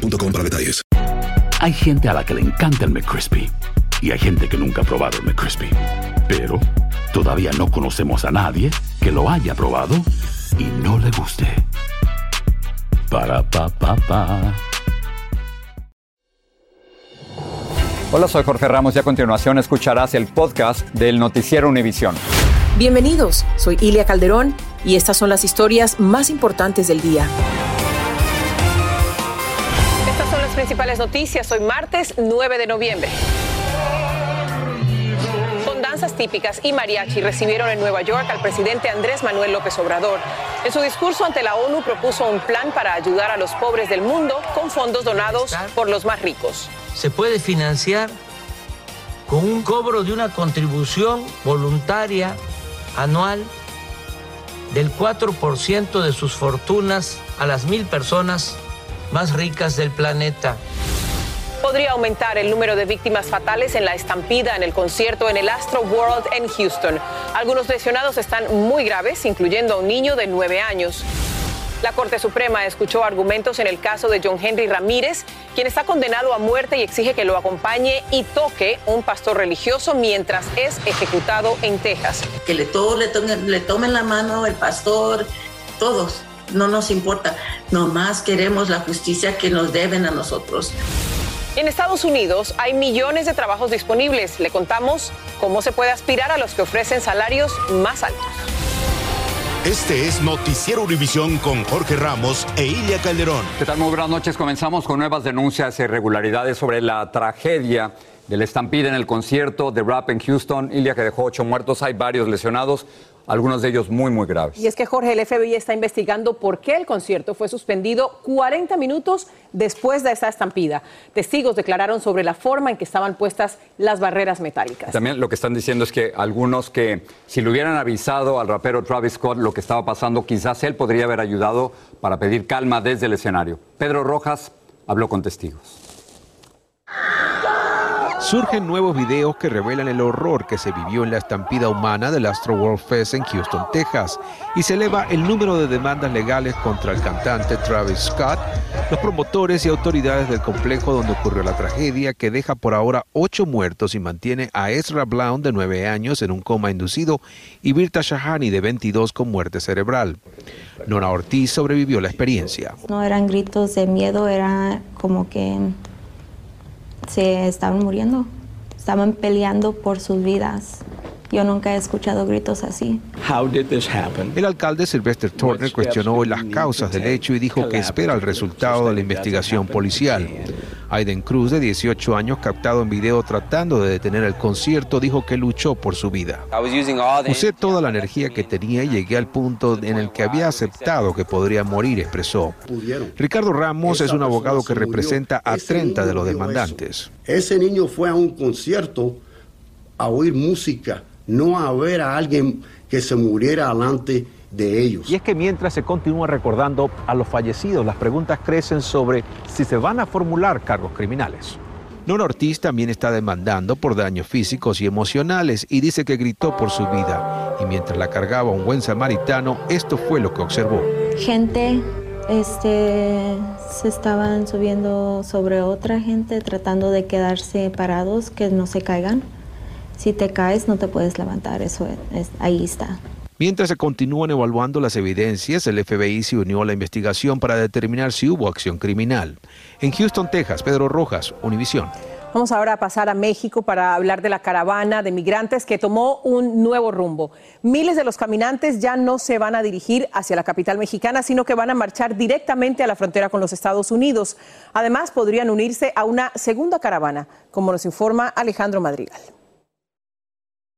para detalles. Hay gente a la que le encanta el McCrispy y hay gente que nunca ha probado el McCrispy. Pero todavía no conocemos a nadie que lo haya probado y no le guste. Para pa pa pa. Hola, soy Jorge Ramos y a continuación escucharás el podcast del noticiero Univisión. Bienvenidos, soy Ilia Calderón y estas son las historias más importantes del día. Principales noticias hoy martes 9 de noviembre. Con danzas típicas y mariachi recibieron en Nueva York al presidente Andrés Manuel López Obrador. En su discurso ante la ONU propuso un plan para ayudar a los pobres del mundo con fondos donados por los más ricos. Se puede financiar con un cobro de una contribución voluntaria anual del 4% de sus fortunas a las mil personas más ricas del planeta. Podría aumentar el número de víctimas fatales en la estampida en el concierto en el Astro World en Houston. Algunos lesionados están muy graves, incluyendo a un niño de nueve años. La Corte Suprema escuchó argumentos en el caso de John Henry Ramírez, quien está condenado a muerte y exige que lo acompañe y toque un pastor religioso mientras es ejecutado en Texas. Que le, todos le, tomen, le tomen la mano el pastor, todos no nos importa, nomás queremos la justicia que nos deben a nosotros. En Estados Unidos hay millones de trabajos disponibles. Le contamos cómo se puede aspirar a los que ofrecen salarios más altos. Este es Noticiero Univisión con Jorge Ramos e Ilia Calderón. ¿Qué tal? Muy buenas noches. Comenzamos con nuevas denuncias e irregularidades sobre la tragedia del estampida en el concierto de rap en Houston. Ilia que dejó ocho muertos, hay varios lesionados algunos de ellos muy, muy graves. Y es que Jorge, el FBI está investigando por qué el concierto fue suspendido 40 minutos después de esta estampida. Testigos declararon sobre la forma en que estaban puestas las barreras metálicas. También lo que están diciendo es que algunos que si le hubieran avisado al rapero Travis Scott lo que estaba pasando, quizás él podría haber ayudado para pedir calma desde el escenario. Pedro Rojas habló con testigos. Surgen nuevos videos que revelan el horror que se vivió en la estampida humana del Astro World Fest en Houston, Texas, y se eleva el número de demandas legales contra el cantante Travis Scott, los promotores y autoridades del complejo donde ocurrió la tragedia, que deja por ahora ocho muertos y mantiene a Ezra Brown de nueve años en un coma inducido y Birta Shahani de 22 con muerte cerebral. Nora Ortiz sobrevivió la experiencia. No eran gritos de miedo, era como que se estaban muriendo, estaban peleando por sus vidas. Yo nunca he escuchado gritos así. El alcalde Sylvester Turner cuestionó hoy las causas del hecho y dijo que espera el resultado de la investigación policial. Aiden Cruz, de 18 años, captado en video tratando de detener el concierto, dijo que luchó por su vida. Usé toda la energía que tenía y llegué al punto en el que había aceptado que podría morir, expresó. Ricardo Ramos es un abogado que representa a 30 de los demandantes. Ese niño fue a un concierto a oír música no a ver a alguien que se muriera delante de ellos. Y es que mientras se continúa recordando a los fallecidos, las preguntas crecen sobre si se van a formular cargos criminales. Non Ortiz también está demandando por daños físicos y emocionales y dice que gritó por su vida. Y mientras la cargaba un buen samaritano, esto fue lo que observó. Gente este, se estaban subiendo sobre otra gente tratando de quedarse parados, que no se caigan. Si te caes no te puedes levantar, eso es, ahí está. Mientras se continúan evaluando las evidencias, el FBI se unió a la investigación para determinar si hubo acción criminal. En Houston, Texas, Pedro Rojas, Univisión. Vamos ahora a pasar a México para hablar de la caravana de migrantes que tomó un nuevo rumbo. Miles de los caminantes ya no se van a dirigir hacia la capital mexicana, sino que van a marchar directamente a la frontera con los Estados Unidos. Además, podrían unirse a una segunda caravana, como nos informa Alejandro Madrigal.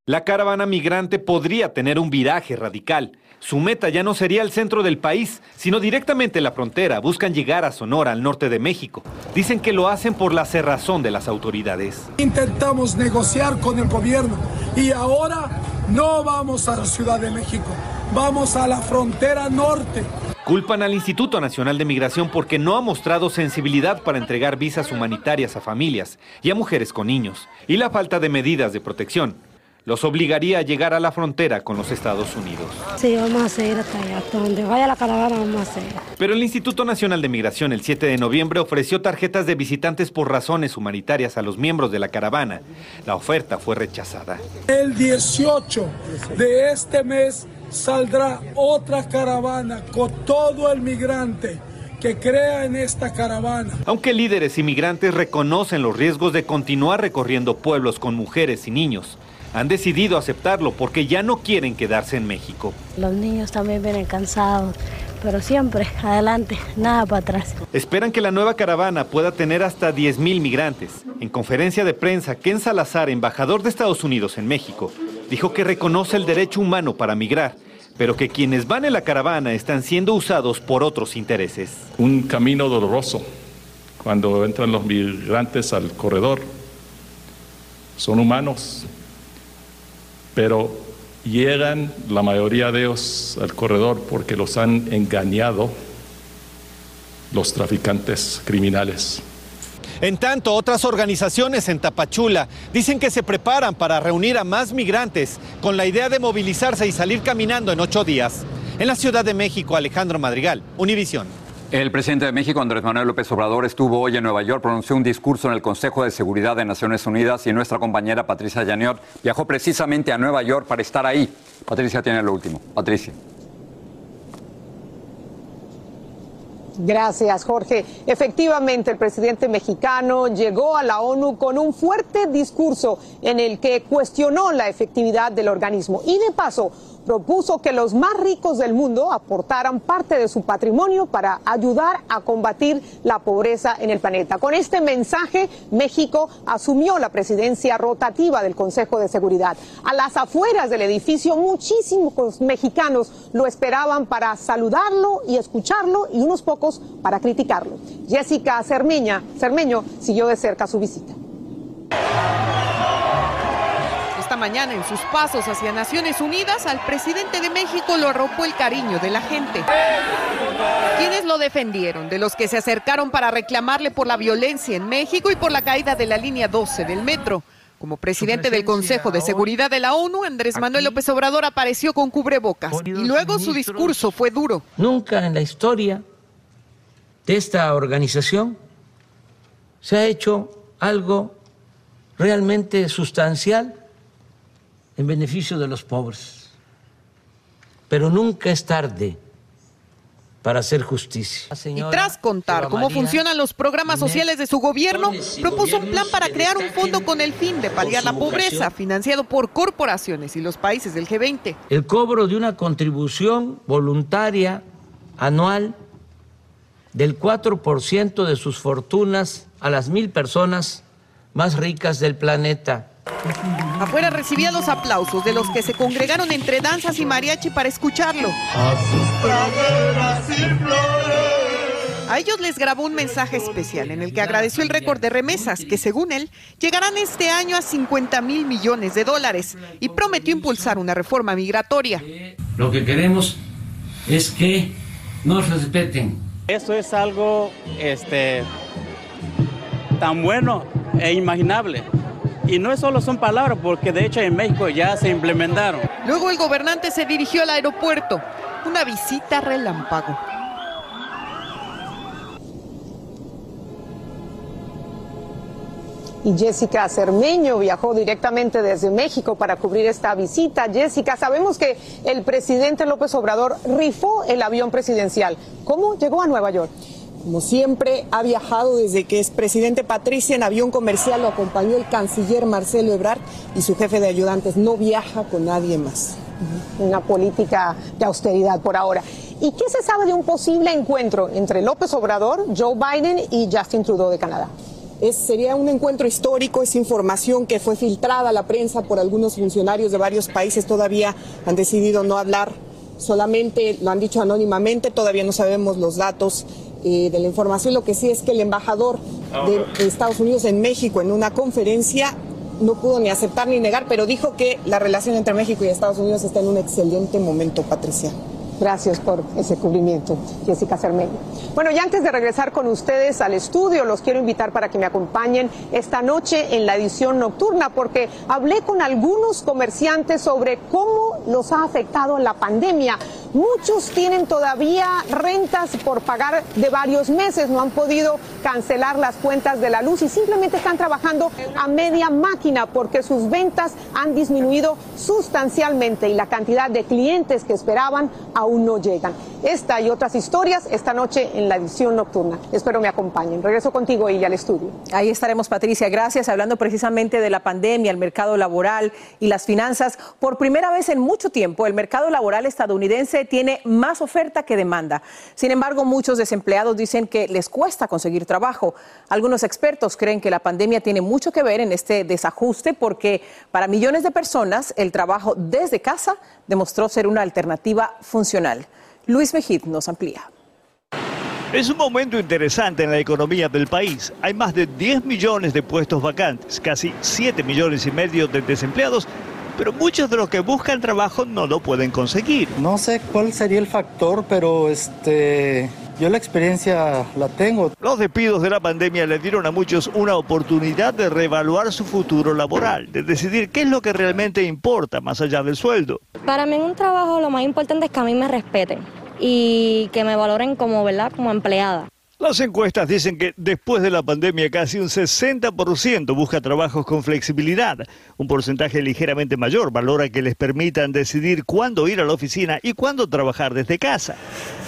La caravana migrante podría tener un viraje radical. Su meta ya no sería el centro del país, sino directamente la frontera. Buscan llegar a Sonora, al norte de México. Dicen que lo hacen por la cerrazón de las autoridades. Intentamos negociar con el gobierno y ahora no vamos a la Ciudad de México, vamos a la frontera norte. Culpan al Instituto Nacional de Migración porque no ha mostrado sensibilidad para entregar visas humanitarias a familias y a mujeres con niños, y la falta de medidas de protección los obligaría a llegar a la frontera con los Estados Unidos. Sí, vamos a seguir hasta allá, hasta donde vaya la caravana vamos a seguir. Pero el Instituto Nacional de Migración el 7 de noviembre ofreció tarjetas de visitantes por razones humanitarias a los miembros de la caravana. La oferta fue rechazada. El 18 de este mes saldrá otra caravana con todo el migrante que crea en esta caravana. Aunque líderes inmigrantes reconocen los riesgos de continuar recorriendo pueblos con mujeres y niños, han decidido aceptarlo porque ya no quieren quedarse en México. Los niños también vienen cansados, pero siempre adelante, nada para atrás. Esperan que la nueva caravana pueda tener hasta 10.000 migrantes. En conferencia de prensa, Ken Salazar, embajador de Estados Unidos en México, dijo que reconoce el derecho humano para migrar, pero que quienes van en la caravana están siendo usados por otros intereses. Un camino doloroso cuando entran los migrantes al corredor. Son humanos, pero llegan la mayoría de ellos al corredor porque los han engañado los traficantes criminales. En tanto, otras organizaciones en Tapachula dicen que se preparan para reunir a más migrantes con la idea de movilizarse y salir caminando en ocho días. En la Ciudad de México, Alejandro Madrigal, Univisión. El presidente de México, Andrés Manuel López Obrador, estuvo hoy en Nueva York, pronunció un discurso en el Consejo de Seguridad de Naciones Unidas y nuestra compañera Patricia Yaniot viajó precisamente a Nueva York para estar ahí. Patricia tiene lo último. Patricia. Gracias, Jorge. Efectivamente, el presidente mexicano llegó a la ONU con un fuerte discurso en el que cuestionó la efectividad del organismo y de paso propuso que los más ricos del mundo aportaran parte de su patrimonio para ayudar a combatir la pobreza en el planeta. Con este mensaje, México asumió la presidencia rotativa del Consejo de Seguridad. A las afueras del edificio, muchísimos mexicanos lo esperaban para saludarlo y escucharlo y unos pocos para criticarlo. Jessica Cermeño siguió de cerca su visita mañana en sus pasos hacia Naciones Unidas, al presidente de México lo arropó el cariño de la gente. Quienes lo defendieron? De los que se acercaron para reclamarle por la violencia en México y por la caída de la línea 12 del metro. Como presidente del Consejo de Seguridad de la ONU, Andrés Manuel López Obrador apareció con cubrebocas y luego su discurso fue duro. Nunca en la historia de esta organización se ha hecho algo realmente sustancial en beneficio de los pobres. Pero nunca es tarde para hacer justicia. Y tras contar cómo funcionan los programas sociales de su gobierno, propuso un plan para crear un fondo con el fin de paliar la pobreza, financiado por corporaciones y los países del G20. El cobro de una contribución voluntaria anual del 4% de sus fortunas a las mil personas más ricas del planeta Afuera recibía los aplausos de los que se congregaron entre danzas y mariachi para escucharlo. A ellos les grabó un mensaje especial en el que agradeció el récord de remesas, que según él llegarán este año a 50 mil millones de dólares, y prometió impulsar una reforma migratoria. Lo que queremos es que nos respeten. Eso es algo este, tan bueno e imaginable y no solo son palabras, porque de hecho en México ya se implementaron. Luego el gobernante se dirigió al aeropuerto, una visita relámpago. Y Jessica Cermeño viajó directamente desde México para cubrir esta visita. Jessica, sabemos que el presidente López Obrador rifó el avión presidencial. ¿Cómo llegó a Nueva York? Como siempre, ha viajado desde que es presidente Patricia en avión comercial, lo acompañó el canciller Marcelo Ebrard y su jefe de ayudantes. No viaja con nadie más. Una política de austeridad por ahora. ¿Y qué se sabe de un posible encuentro entre López Obrador, Joe Biden y Justin Trudeau de Canadá? Es, sería un encuentro histórico, es información que fue filtrada a la prensa por algunos funcionarios de varios países, todavía han decidido no hablar, solamente lo han dicho anónimamente, todavía no sabemos los datos eh, de la información. Lo que sí es que el embajador de, de Estados Unidos en México en una conferencia no pudo ni aceptar ni negar, pero dijo que la relación entre México y Estados Unidos está en un excelente momento, Patricia. Gracias por ese cubrimiento, Jessica Cermeño. Bueno, y antes de regresar con ustedes al estudio, los quiero invitar para que me acompañen esta noche en la edición nocturna, porque hablé con algunos comerciantes sobre cómo los ha afectado la pandemia. Muchos tienen todavía rentas por pagar de varios meses, no han podido cancelar las cuentas de la luz y simplemente están trabajando a media máquina porque sus ventas han disminuido sustancialmente y la cantidad de clientes que esperaban aún no llegan. Esta y otras historias esta noche en la edición nocturna. Espero me acompañen. Regreso contigo y al estudio. Ahí estaremos, Patricia. Gracias. Hablando precisamente de la pandemia, el mercado laboral y las finanzas. Por primera vez en mucho tiempo, el mercado laboral estadounidense tiene más oferta que demanda. Sin embargo, muchos desempleados dicen que les cuesta conseguir trabajo. Algunos expertos creen que la pandemia tiene mucho que ver en este desajuste porque para millones de personas el trabajo desde casa demostró ser una alternativa funcional. Luis Mejid nos amplía. Es un momento interesante en la economía del país. Hay más de 10 millones de puestos vacantes, casi 7 millones y medio de desempleados, pero muchos de los que buscan trabajo no lo pueden conseguir. No sé cuál sería el factor, pero este yo la experiencia la tengo. Los despidos de la pandemia le dieron a muchos una oportunidad de reevaluar su futuro laboral, de decidir qué es lo que realmente importa más allá del sueldo. Para mí en un trabajo lo más importante es que a mí me respeten y que me valoren como, ¿verdad? como empleada. Las encuestas dicen que después de la pandemia casi un 60% busca trabajos con flexibilidad. Un porcentaje ligeramente mayor valora que les permitan decidir cuándo ir a la oficina y cuándo trabajar desde casa.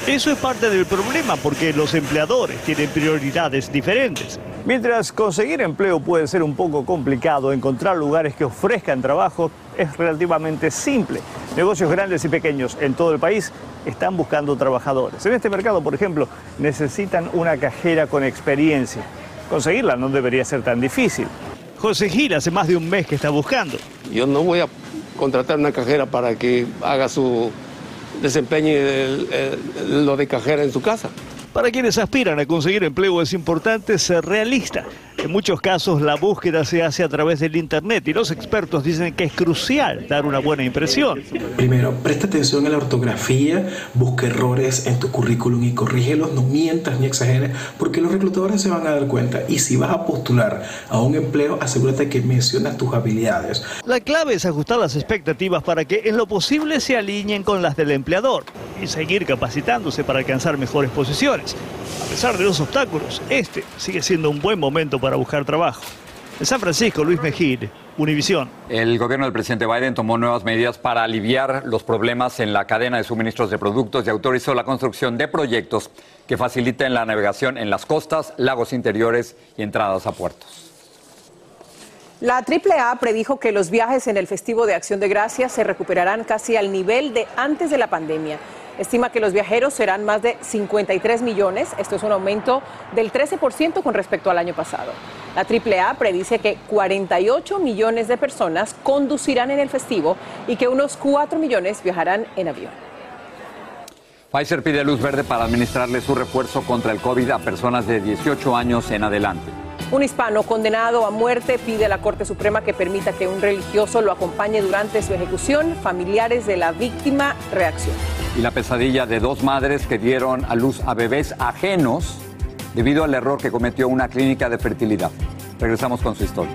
Eso es parte del problema porque los empleadores tienen prioridades diferentes. Mientras conseguir empleo puede ser un poco complicado, encontrar lugares que ofrezcan trabajo es relativamente simple. Negocios grandes y pequeños en todo el país están buscando trabajadores. En este mercado, por ejemplo, necesitan una cajera con experiencia. Conseguirla no debería ser tan difícil. José Gil hace más de un mes que está buscando. Yo no voy a contratar una cajera para que haga su desempeño lo de cajera en su casa. Para quienes aspiran a conseguir empleo es importante ser realista. En muchos casos la búsqueda se hace a través del Internet y los expertos dicen que es crucial dar una buena impresión. Primero, presta atención a la ortografía, busca errores en tu currículum y corrígelos, no mientas ni exageres, porque los reclutadores se van a dar cuenta. Y si vas a postular a un empleo, asegúrate que mencionas tus habilidades. La clave es ajustar las expectativas para que en lo posible se alineen con las del empleador y seguir capacitándose para alcanzar mejores posiciones. A pesar de los obstáculos, este sigue siendo un buen momento para buscar trabajo. En San Francisco, Luis Mejid, Univisión. El gobierno del presidente Biden tomó nuevas medidas para aliviar los problemas en la cadena de suministros de productos y autorizó la construcción de proyectos que faciliten la navegación en las costas, lagos interiores y entradas a puertos. La AAA predijo que los viajes en el festivo de Acción de Gracias se recuperarán casi al nivel de antes de la pandemia. Estima que los viajeros serán más de 53 millones. Esto es un aumento del 13% con respecto al año pasado. La AAA predice que 48 millones de personas conducirán en el festivo y que unos 4 millones viajarán en avión. Pfizer pide luz verde para administrarle su refuerzo contra el COVID a personas de 18 años en adelante. Un hispano condenado a muerte pide a la Corte Suprema que permita que un religioso lo acompañe durante su ejecución. Familiares de la víctima reaccionan. Y la pesadilla de dos madres que dieron a luz a bebés ajenos debido al error que cometió una clínica de fertilidad. Regresamos con su historia.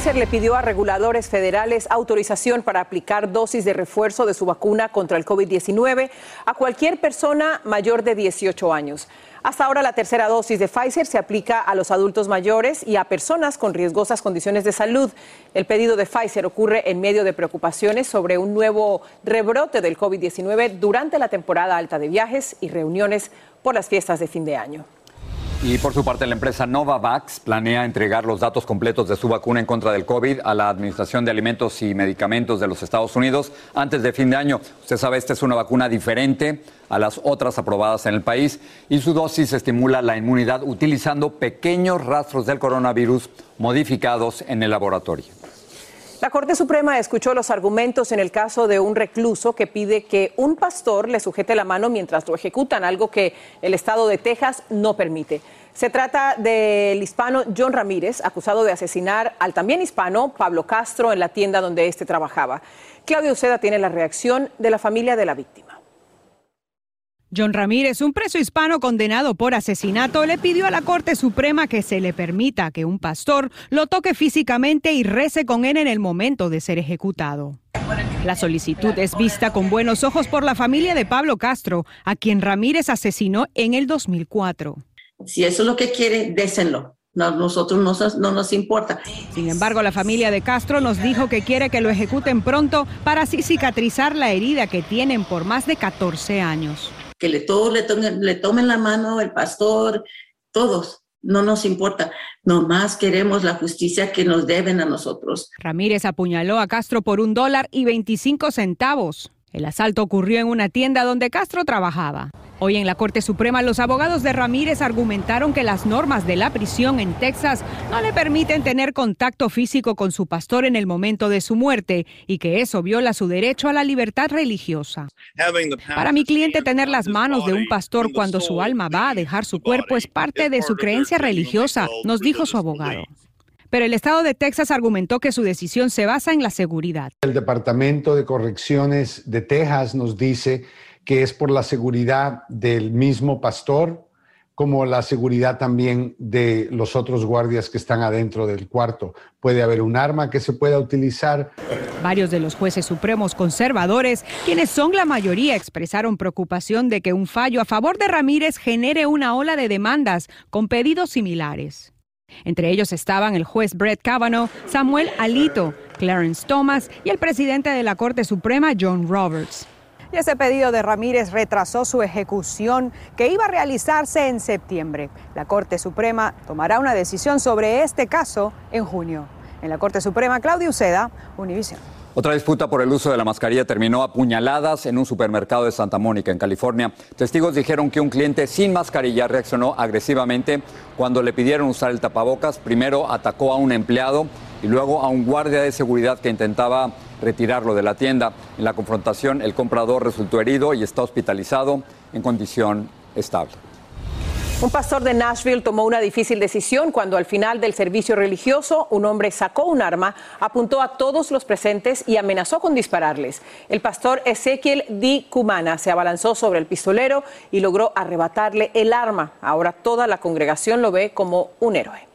Pfizer le pidió a reguladores federales autorización para aplicar dosis de refuerzo de su vacuna contra el COVID-19 a cualquier persona mayor de 18 años. Hasta ahora la tercera dosis de Pfizer se aplica a los adultos mayores y a personas con riesgosas condiciones de salud. El pedido de Pfizer ocurre en medio de preocupaciones sobre un nuevo rebrote del COVID-19 durante la temporada alta de viajes y reuniones por las fiestas de fin de año. Y por su parte, la empresa Novavax planea entregar los datos completos de su vacuna en contra del COVID a la Administración de Alimentos y Medicamentos de los Estados Unidos antes de fin de año. Usted sabe, esta es una vacuna diferente a las otras aprobadas en el país y su dosis estimula la inmunidad utilizando pequeños rastros del coronavirus modificados en el laboratorio. La Corte Suprema escuchó los argumentos en el caso de un recluso que pide que un pastor le sujete la mano mientras lo ejecutan, algo que el estado de Texas no permite. Se trata del hispano John Ramírez, acusado de asesinar al también hispano Pablo Castro en la tienda donde éste trabajaba. Claudio Uceda tiene la reacción de la familia de la víctima. John Ramírez, un preso hispano condenado por asesinato, le pidió a la Corte Suprema que se le permita que un pastor lo toque físicamente y rece con él en el momento de ser ejecutado. La solicitud es vista con buenos ojos por la familia de Pablo Castro, a quien Ramírez asesinó en el 2004. Si eso es lo que quiere, désenlo. No, nosotros no, no, nos importa. Sin embargo, la familia de Castro nos dijo que quiere que lo ejecuten pronto para así cicatrizar la herida que tienen por más de 14 años que le, todos le, tomen, le tomen la mano, el pastor, todos. No nos importa, nomás queremos la justicia que nos deben a nosotros. Ramírez apuñaló a Castro por un dólar y 25 centavos. El asalto ocurrió en una tienda donde Castro trabajaba. Hoy en la Corte Suprema los abogados de Ramírez argumentaron que las normas de la prisión en Texas no le permiten tener contacto físico con su pastor en el momento de su muerte y que eso viola su derecho a la libertad religiosa. Para mi cliente tener las manos de un pastor cuando su alma va a dejar su cuerpo es parte de su creencia religiosa, nos dijo su abogado pero el estado de Texas argumentó que su decisión se basa en la seguridad. El Departamento de Correcciones de Texas nos dice que es por la seguridad del mismo pastor, como la seguridad también de los otros guardias que están adentro del cuarto. Puede haber un arma que se pueda utilizar. Varios de los jueces supremos conservadores, quienes son la mayoría, expresaron preocupación de que un fallo a favor de Ramírez genere una ola de demandas con pedidos similares. Entre ellos estaban el juez Brett Kavanaugh, Samuel Alito, Clarence Thomas y el presidente de la Corte Suprema, John Roberts. Y ese pedido de Ramírez retrasó su ejecución que iba a realizarse en septiembre. La Corte Suprema tomará una decisión sobre este caso en junio. En la Corte Suprema, Claudio Uceda, Univision. Otra disputa por el uso de la mascarilla terminó a puñaladas en un supermercado de Santa Mónica, en California. Testigos dijeron que un cliente sin mascarilla reaccionó agresivamente cuando le pidieron usar el tapabocas. Primero atacó a un empleado y luego a un guardia de seguridad que intentaba retirarlo de la tienda. En la confrontación, el comprador resultó herido y está hospitalizado en condición estable. Un pastor de Nashville tomó una difícil decisión cuando al final del servicio religioso un hombre sacó un arma, apuntó a todos los presentes y amenazó con dispararles. El pastor Ezequiel Di Cumana se abalanzó sobre el pistolero y logró arrebatarle el arma. Ahora toda la congregación lo ve como un héroe.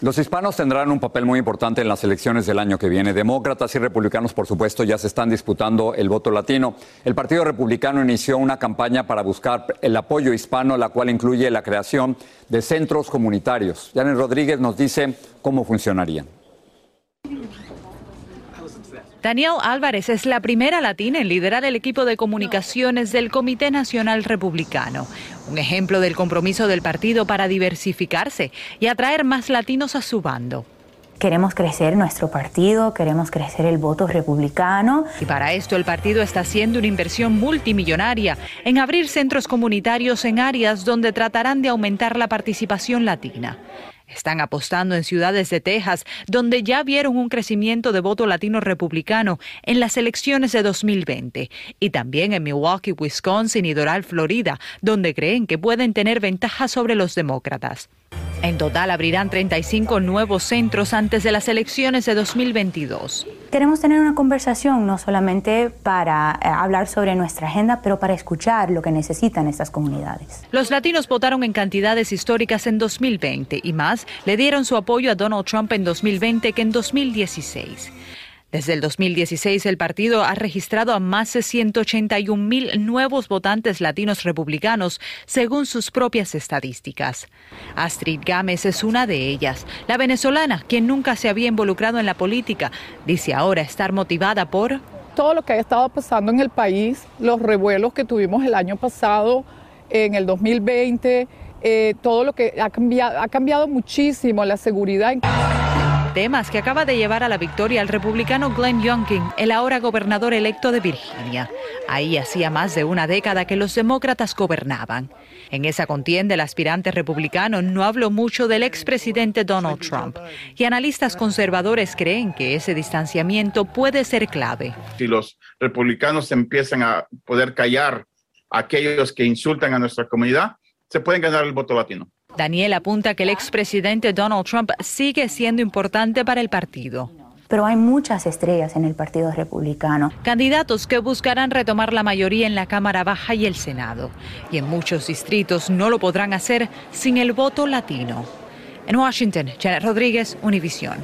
Los hispanos tendrán un papel muy importante en las elecciones del año que viene. Demócratas y republicanos, por supuesto, ya se están disputando el voto latino. El Partido Republicano inició una campaña para buscar el apoyo hispano, la cual incluye la creación de centros comunitarios. Janet Rodríguez nos dice cómo funcionarían. Daniel Álvarez es la primera latina en liderar el equipo de comunicaciones del Comité Nacional Republicano, un ejemplo del compromiso del partido para diversificarse y atraer más latinos a su bando. Queremos crecer nuestro partido, queremos crecer el voto republicano. Y para esto el partido está haciendo una inversión multimillonaria en abrir centros comunitarios en áreas donde tratarán de aumentar la participación latina. Están apostando en ciudades de Texas, donde ya vieron un crecimiento de voto latino republicano en las elecciones de 2020, y también en Milwaukee, Wisconsin y Doral, Florida, donde creen que pueden tener ventaja sobre los demócratas. En total abrirán 35 nuevos centros antes de las elecciones de 2022. Queremos tener una conversación no solamente para eh, hablar sobre nuestra agenda, pero para escuchar lo que necesitan estas comunidades. Los latinos votaron en cantidades históricas en 2020 y más le dieron su apoyo a Donald Trump en 2020 que en 2016. Desde el 2016, el partido ha registrado a más de 181 mil nuevos votantes latinos republicanos, según sus propias estadísticas. Astrid Gámez es una de ellas. La venezolana, quien nunca se había involucrado en la política, dice ahora estar motivada por todo lo que ha estado pasando en el país, los revuelos que tuvimos el año pasado, en el 2020, eh, todo lo que ha cambiado, ha cambiado muchísimo la seguridad temas que acaba de llevar a la victoria al republicano Glenn Youngkin, el ahora gobernador electo de Virginia. Ahí hacía más de una década que los demócratas gobernaban. En esa contienda, el aspirante republicano no habló mucho del expresidente Donald Trump y analistas conservadores creen que ese distanciamiento puede ser clave. Si los republicanos empiezan a poder callar a aquellos que insultan a nuestra comunidad, se pueden ganar el voto latino. Daniel apunta que el expresidente Donald Trump sigue siendo importante para el partido. Pero hay muchas estrellas en el Partido Republicano. Candidatos que buscarán retomar la mayoría en la Cámara Baja y el Senado. Y en muchos distritos no lo podrán hacer sin el voto latino. En Washington, Janet Rodríguez, Univisión.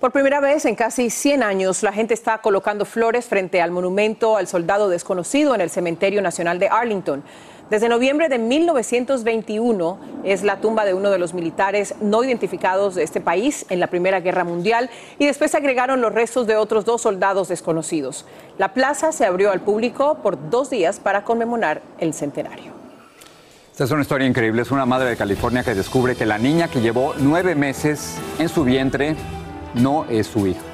Por primera vez en casi 100 años, la gente está colocando flores frente al monumento al soldado desconocido en el Cementerio Nacional de Arlington. Desde noviembre de 1921 es la tumba de uno de los militares no identificados de este país en la Primera Guerra Mundial y después se agregaron los restos de otros dos soldados desconocidos. La plaza se abrió al público por dos días para conmemorar el centenario. Esta es una historia increíble. Es una madre de California que descubre que la niña que llevó nueve meses en su vientre no es su hija.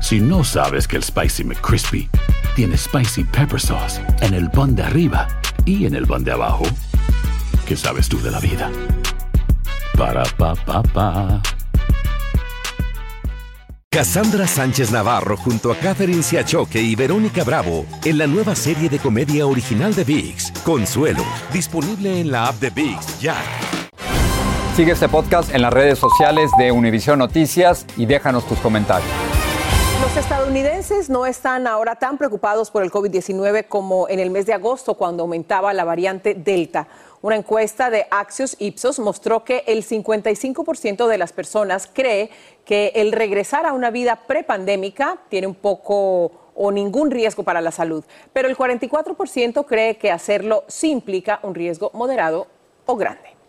Si no sabes que el Spicy McCrispy tiene Spicy Pepper Sauce en el pan de arriba y en el pan de abajo, ¿qué sabes tú de la vida? Para, pa, pa, pa. Cassandra Sánchez Navarro junto a Catherine Siachoque y Verónica Bravo en la nueva serie de comedia original de VIX, Consuelo, disponible en la app de VIX ya. Sigue este podcast en las redes sociales de Univision Noticias y déjanos tus comentarios. Los estadounidenses no están ahora tan preocupados por el COVID-19 como en el mes de agosto cuando aumentaba la variante Delta. Una encuesta de Axios Ipsos mostró que el 55% de las personas cree que el regresar a una vida prepandémica tiene un poco o ningún riesgo para la salud, pero el 44% cree que hacerlo sí implica un riesgo moderado o grande.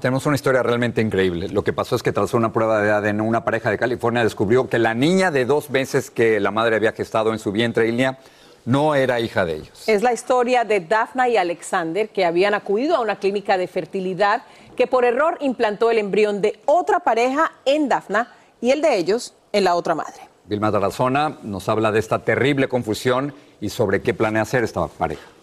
Tenemos una historia realmente increíble. Lo que pasó es que tras una prueba de ADN, una pareja de California descubrió que la niña de dos meses que la madre había gestado en su vientre, Ilia, no era hija de ellos. Es la historia de Daphna y Alexander que habían acudido a una clínica de fertilidad que por error implantó el embrión de otra pareja en Daphna y el de ellos en la otra madre. Vilma Tarazona nos habla de esta terrible confusión y sobre qué planea hacer esta pareja.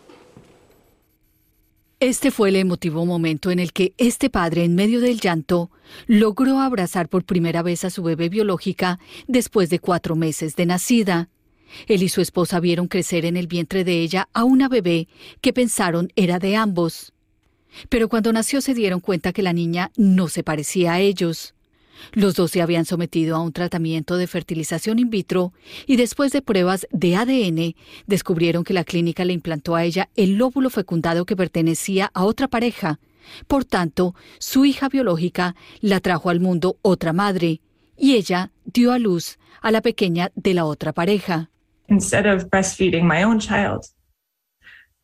Este fue el emotivo momento en el que este padre, en medio del llanto, logró abrazar por primera vez a su bebé biológica después de cuatro meses de nacida. Él y su esposa vieron crecer en el vientre de ella a una bebé que pensaron era de ambos. Pero cuando nació se dieron cuenta que la niña no se parecía a ellos. Los dos se habían sometido a un tratamiento de fertilización in vitro y después de pruebas de ADN descubrieron que la clínica le implantó a ella el lóbulo fecundado que pertenecía a otra pareja. Por tanto, su hija biológica la trajo al mundo otra madre y ella dio a luz a la pequeña de la otra pareja. instead of breastfeeding my own child,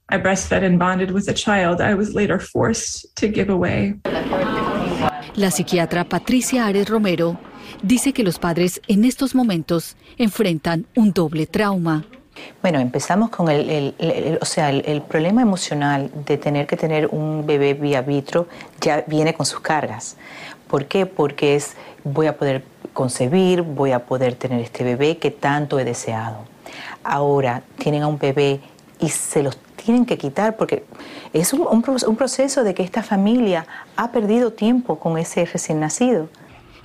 I breastfed and bonded with a child I was later forced to give away. La psiquiatra Patricia Ares Romero dice que los padres en estos momentos enfrentan un doble trauma. Bueno, empezamos con el, o sea, el problema emocional de tener que tener un bebé vía vitro ya viene con sus cargas. ¿Por qué? Porque es voy a poder concebir, voy a poder tener este bebé que tanto he deseado. Ahora tienen a un bebé y se los tienen que quitar porque es un, un pro- un proceso de que esta familia ha perdido tiempo con ese recién nacido.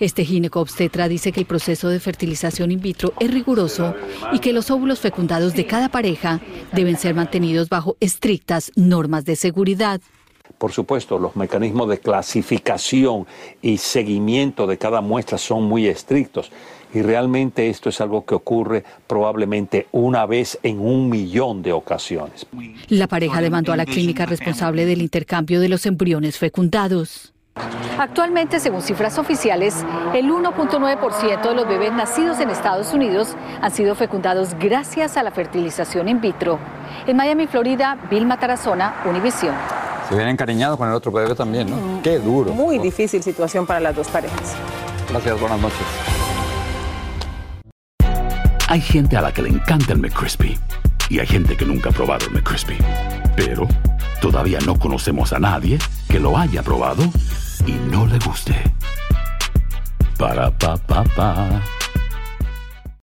Este ginecobstetra dice que el proceso de fertilización in vitro es riguroso y que los óvulos fecundados de cada pareja deben ser mantenidos bajo estrictas normas de seguridad. Por supuesto, los mecanismos de clasificación y seguimiento de cada muestra son muy estrictos y realmente esto es algo que ocurre probablemente una vez en un millón de ocasiones. La pareja demandó a la clínica responsable del intercambio de los embriones fecundados. Actualmente, según cifras oficiales, el 1.9% de los bebés nacidos en Estados Unidos han sido fecundados gracias a la fertilización in vitro. En Miami, Florida, Vilma Tarazona, Univisión. Se viene encariñado con el otro bebé también, ¿no? Qué duro. Muy difícil situación para las dos parejas. Gracias, buenas noches. Hay gente a la que le encanta el McCrispy y hay gente que nunca ha probado el McCrispy. Pero todavía no conocemos a nadie que lo haya probado y no le guste. Para pa pa pa.